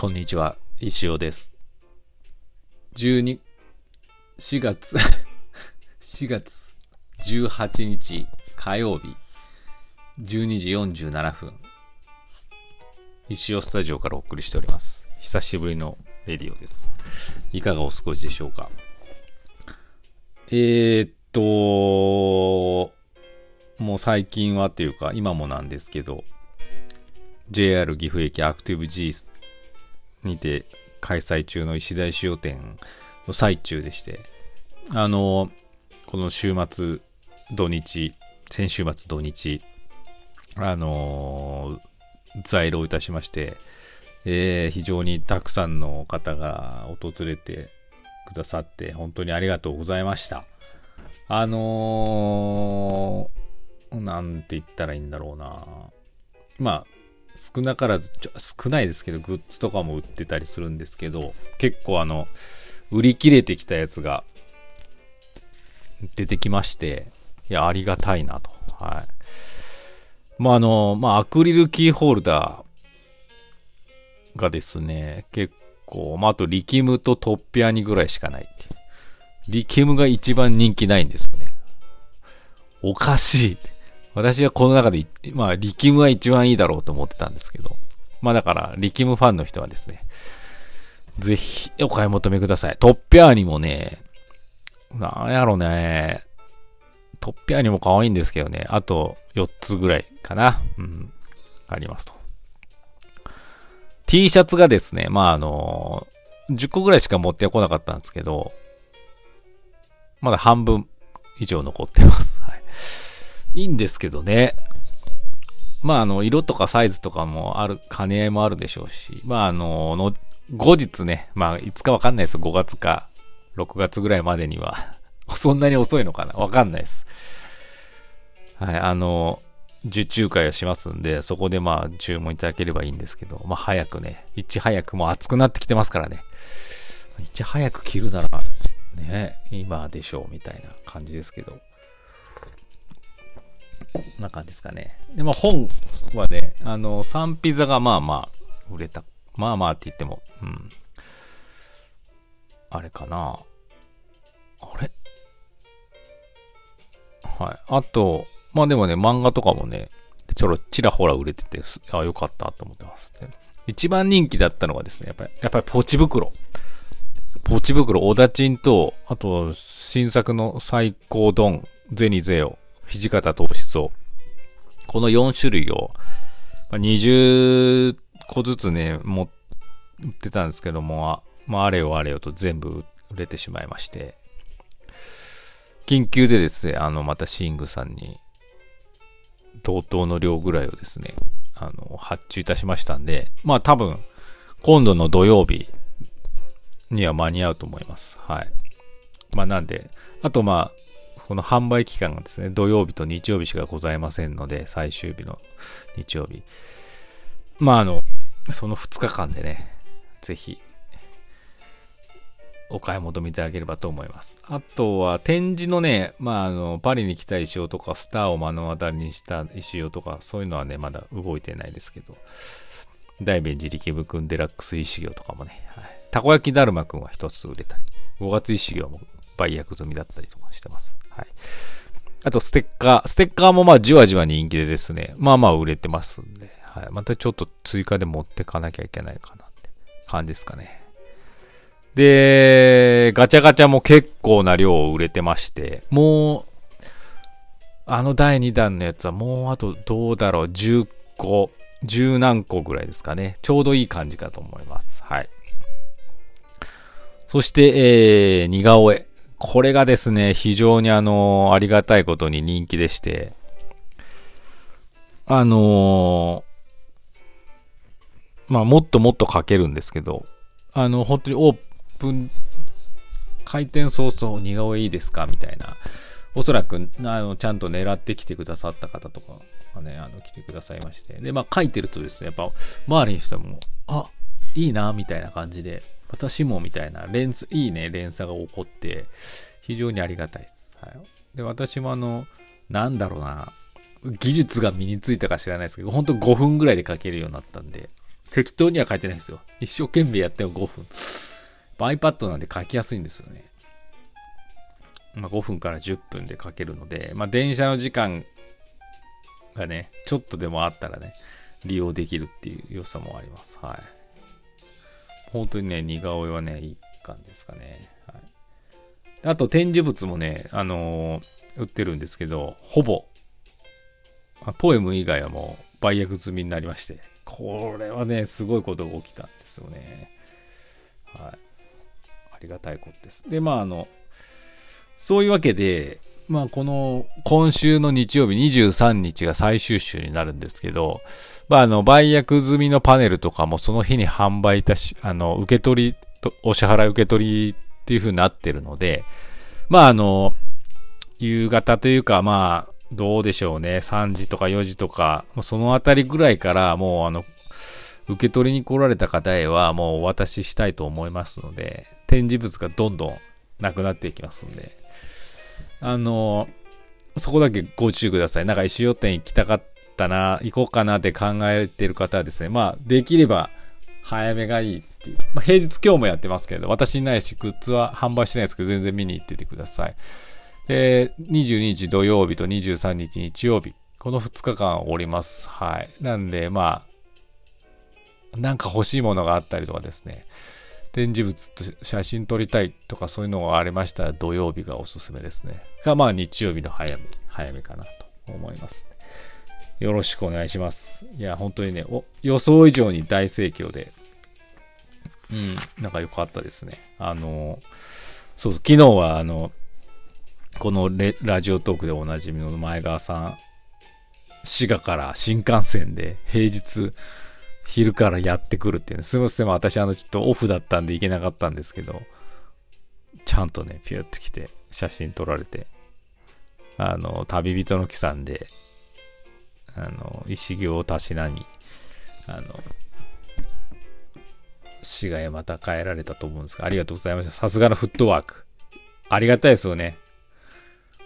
こんにちは、石尾です。12、4月、4月18日火曜日、12時47分、石尾スタジオからお送りしております。久しぶりのレディオです。いかがお過ごしでしょうか？えー、っと、もう最近はというか、今もなんですけど、JR 岐阜駅アクティブ G にて開催中の石田塩店の最中でして、あの、この週末、土日、先週末土日、あの、在労いたしまして、えー非常にたくさんの方が訪れてくださって、本当にありがとうございました。あのーなんて言ったらいいんだろうな。まあ、少なからず、少ないですけど、グッズとかも売ってたりするんですけど、結構あの、売り切れてきたやつが出てきまして、いや、ありがたいなと。はい。まあ、あの、まあ、アクリルキーホルダーがですね、結構、まあ、あとリキムとトッピアニぐらいしかないっていう。リキムが一番人気ないんですよね。おかしい。私はこの中で、まあ、リキムは一番いいだろうと思ってたんですけど。まあだから、リキムファンの人はですね、ぜひお買い求めください。トッピアーニもね、なんやろね、トッピアーニも可愛いんですけどね、あと4つぐらいかな。うん、ありますと。T シャツがですね、まああの、10個ぐらいしか持ってこなかったんですけど、まだ半分以上残ってます。はい。いいんですけどね。まあ、あの、色とかサイズとかもある、兼ね合いもあるでしょうし、まあ、あの、の後日ね、まあ、いつかわかんないです。5月か6月ぐらいまでには。そんなに遅いのかな？わかんないです。はい、あの、受注会をしますんで、そこでまあ、注文いただければいいんですけど、まあ、早くね、いち早くもう暑くなってきてますからね。いち早く着るなら、ね、今でしょう、みたいな感じですけど。な感じですかね。で、まあ本はね、あの、サンピザがまあまあ、売れた。まあまあって言っても、うん。あれかな。あれ？はい。あと、まあでもね、漫画とかもね、ちょろ、ちらほら売れてて、すあ、よかったと思ってます、ね。一番人気だったのがですね、やっぱり、やっぱりポチ袋。ポチ袋、オダチンと、あと、新作の最高ドン、ゼニゼオ、土方糖質を、この4種類を、ま20個ずつね、持ってたんですけども、あまあ、あれよあれよと全部売れてしまいまして、緊急でですね、あの、またシングさんに、同等の量ぐらいをですね、あの、発注いたしましたんで、まあ多分、今度の土曜日には間に合うと思います。はい。まあなんで、あとまあ、この販売期間がですね、土曜日と日曜日しかございませんので、最終日の日曜日。まああの、その2日間でね、ぜひ、お買い求めいただければと思います。あとは展示のね、まああの、パリに来た石尾とか、スターを目の当たりにした石尾とか、そういうのはね、まだ動いてないですけど、大弁寺力部くんデラックス石行とかもね、はい、たこ焼きだるまくんは一つ売れたり、5月石行も売約済みだったりとかしてます。はい。あと、ステッカー。ステッカーもまあ、じわじわ人気でですね、まあまあ売れてますんで、はい。またちょっと追加で持ってかなきゃいけないかなって感じですかね。で、ガチャガチャも結構な量売れてまして、もう、あの第2弾のやつはもうあとどうだろう、10個、10何個ぐらいですかね。ちょうどいい感じかと思います。はい。そして、えー、似顔絵。これがですね、非常にあの、ありがたいことに人気でして、あのまあ、もっともっと描けるんですけど、あの、本当にオープン、開店早々似顔絵いいですかみたいな。おそらく、あの、ちゃんと狙ってきてくださった方とかがね、あの、来てくださいまして。で、まあ、書いてるとですね、やっぱ、周りの人も、あ、いいな、みたいな感じで、私も、みたいな、連鎖、いいね、連鎖が起こって、非常にありがたいです。はい。で、私もあの、なんだろうな、技術が身についたか知らないですけど、ほんと5分ぐらいで書けるようになったんで、適当には書いてないですよ。一生懸命やっても5分。iPad なんで書きやすいんですよね。まあ、5分から10分で書けるので、まあ、電車の時間がね、ちょっとでもあったらね、利用できるっていう良さもあります。はい。本当にね、似顔絵はね、いい感じですかね。はい。あと、展示物もね、あのー、売ってるんですけど、ほぼ、ポエム以外はもう売約済みになりまして、これはね、すごいことが起きたんですよね。はい。ありがたいことです。で、まあ、あの、そういうわけで、まあ、この、今週の日曜日23日が最終週になるんですけど、まあ、あの、売約済みのパネルとかもその日に販売いたし、あの、受け取り、お支払い受け取りっていう風になってるので、まあ、あの、夕方というか、まあ、どうでしょうね。3時とか4時とか、そのあたりぐらいから、もうあの、受け取りに来られた方へはもうお渡ししたいと思いますので、展示物がどんどんなくなっていきますんで、あの、そこだけご注意ください。なんか石尾店行きたかったな、行こうかなって考えてる方はですね、まあ、できれば早めがいいっていう。まあ、平日今日もやってますけど、私いないし、グッズは販売してないですけど、全然見に行っててください。で、22日土曜日と23日日曜日、この2日間おります。はい。なんで、まあ、なんか欲しいものがあったりとかですね、展示物と写真撮りたいとかそういうのがありましたら土曜日がおすすめですね。が、まあ日曜日の早め、早めかなと思います、よろしくお願いします。いや、本当にね、予想以上に大盛況で、うん、なんか良かったですね。あの、そう、昨日はあの、このラジオトークでおなじみの前川さん、滋賀から新幹線で平日昼からやってくるっていうね。すみません、私あのちょっとオフだったんで行けなかったんですけど、ちゃんとね、ピューって来て写真撮られて、あの、旅人の木さんで、あの、石行をたしなに、あの、滋賀へまた帰られたと思うんですが、ありがとうございました。さすがのフットワーク。ありがたいですよね。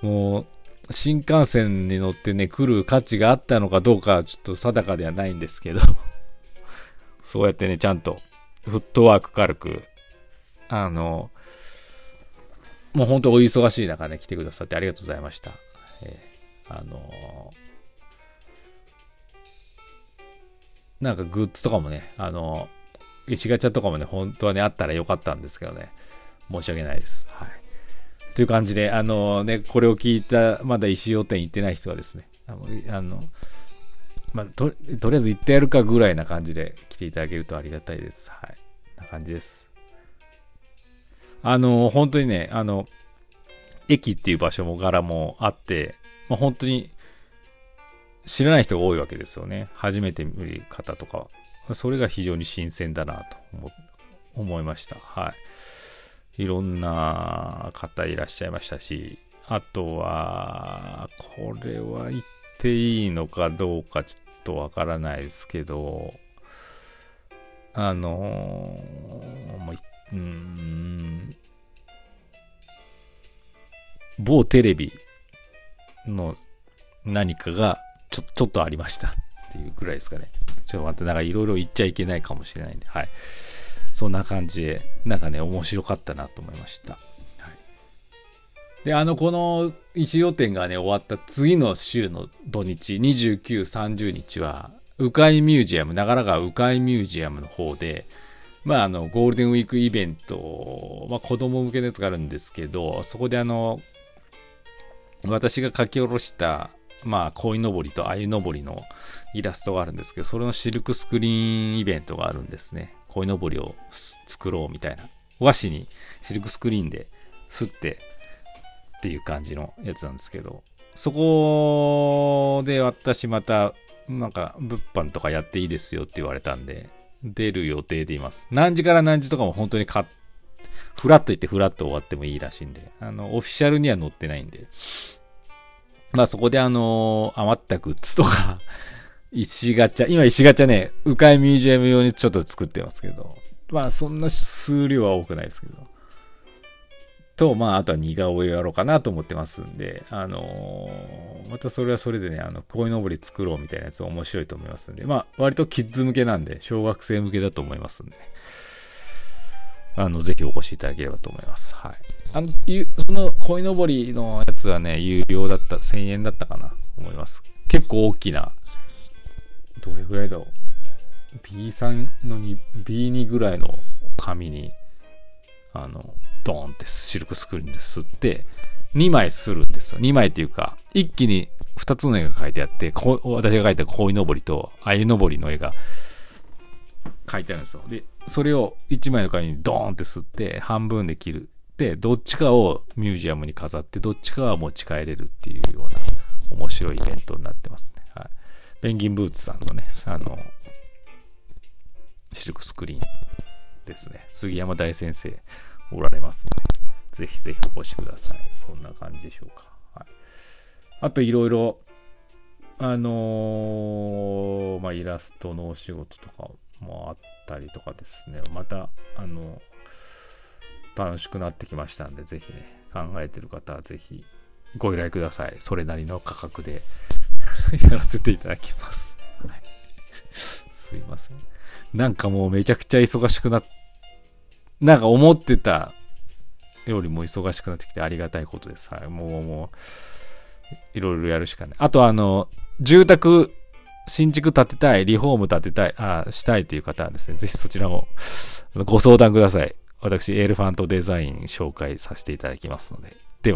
もう、新幹線に乗ってね、来る価値があったのかどうかはちょっと定かではないんですけどそうやってね、ちゃんと、フットワーク軽く、あの、もう本当お忙しい中ね、来てくださってありがとうございました。えー、あのー、なんかグッズとかもね、あのー、石ガチャとかもね、本当はね、あったらよかったんですけどね、申し訳ないです。はい。という感じで、あのね、これを聞いた、まだ石尾店行ってない人はですね、あの、あのまあ、と、とりあえず行ってやるかぐらいな感じで来ていただけるとありがたいです。はい。な感じです。あの、本当にね、あの、駅っていう場所も柄もあって、まあ、本当に知らない人が多いわけですよね。初めて見る方とか。それが非常に新鮮だなと思いました。はい。いろんな方いらっしゃいましたし、あとは、これは言っていいのかどうかちょっとわからないですけど、あのー、うん、某テレビの何かがちょ、ちょっとありましたっていうぐらいですかね。ちょっと待って、なんかいろいろ言っちゃいけないかもしれないんで、はい。そんな感じで、なんかね、面白かったなと思いました。で、あの、この石予店がね、終わった次の週の土日、29、30日は、鵜飼ミュージアム、長良川鵜飼ミュージアムの方で、まあ、あの、ゴールデンウィークイベント、まあ、子供向けのやつがあるんですけど、そこであの、私が書き下ろした、まあ、鯉のぼりと鮎のぼりのイラストがあるんですけど、それのシルクスクリーンイベントがあるんですね。鯉のぼりを作ろうみたいな。和紙にシルクスクリーンで吸ってっていう感じのやつなんですけど、そこで私また、なんか物販とかやっていいですよって言われたんで、出る予定でいます。何時から何時とかも本当に買フラッと行ってフラッと終わってもいいらしいんで、あの、オフィシャルには載ってないんで、まあそこであの余ったグッズとか 石ガチャ、今石ガチャね、迂回ミュージアム用にちょっと作ってますけど、まあそんな数量は多くないですけど、と、まあ、あとは似顔絵をやろうかなと思ってますんで、あのー、またそれはそれでね、あの、鯉のぼり作ろうみたいなやつ面白いと思いますんで、まあ、割とキッズ向けなんで、小学生向けだと思いますんで、あの、ぜひお越しいただければと思います。はい。あの、その鯉のぼりのやつはね、有料だった、1000円だったかな、思います。結構大きな、どれぐらいだろう。B3 の2、B2 ぐらいの紙に、あの、ドーンってシルクスクリーンで吸って、2枚するんですよ。2枚っていうか、一気に2つの絵が描いてあって、こ私が描いた鯉のぼりと鮎のぼりの絵が描いてあるんですよ。で、それを1枚の紙にドーンって吸って、半分で切る。で、どっちかをミュージアムに飾って、どっちかは持ち帰れるっていうような面白いイベントになってますね。はい。ペンギンブーツさんのね、あの、シルクスクリーンですね。杉山大先生おられますので、ぜひぜひお越しください。そんな感じでしょうか。はい、あといろいろ、あのー、まあ、イラストのお仕事とかもあったりとかですね、また、あの、楽しくなってきましたんで、ぜひね、考えてる方はぜひご依頼ください。それなりの価格で やらせていただきます。はい、すいません。なんかもうめちゃくちゃ忙しくなっなんか思ってたよりも忙しくなってきてありがたいことです。はい。もう、もう、いろいろやるしかない。あと、あの、住宅、新築建てたい、リフォーム建てたい、あしたいという方はですね、ぜひそちらもご相談ください。私、エルファントデザイン紹介させていただきますので。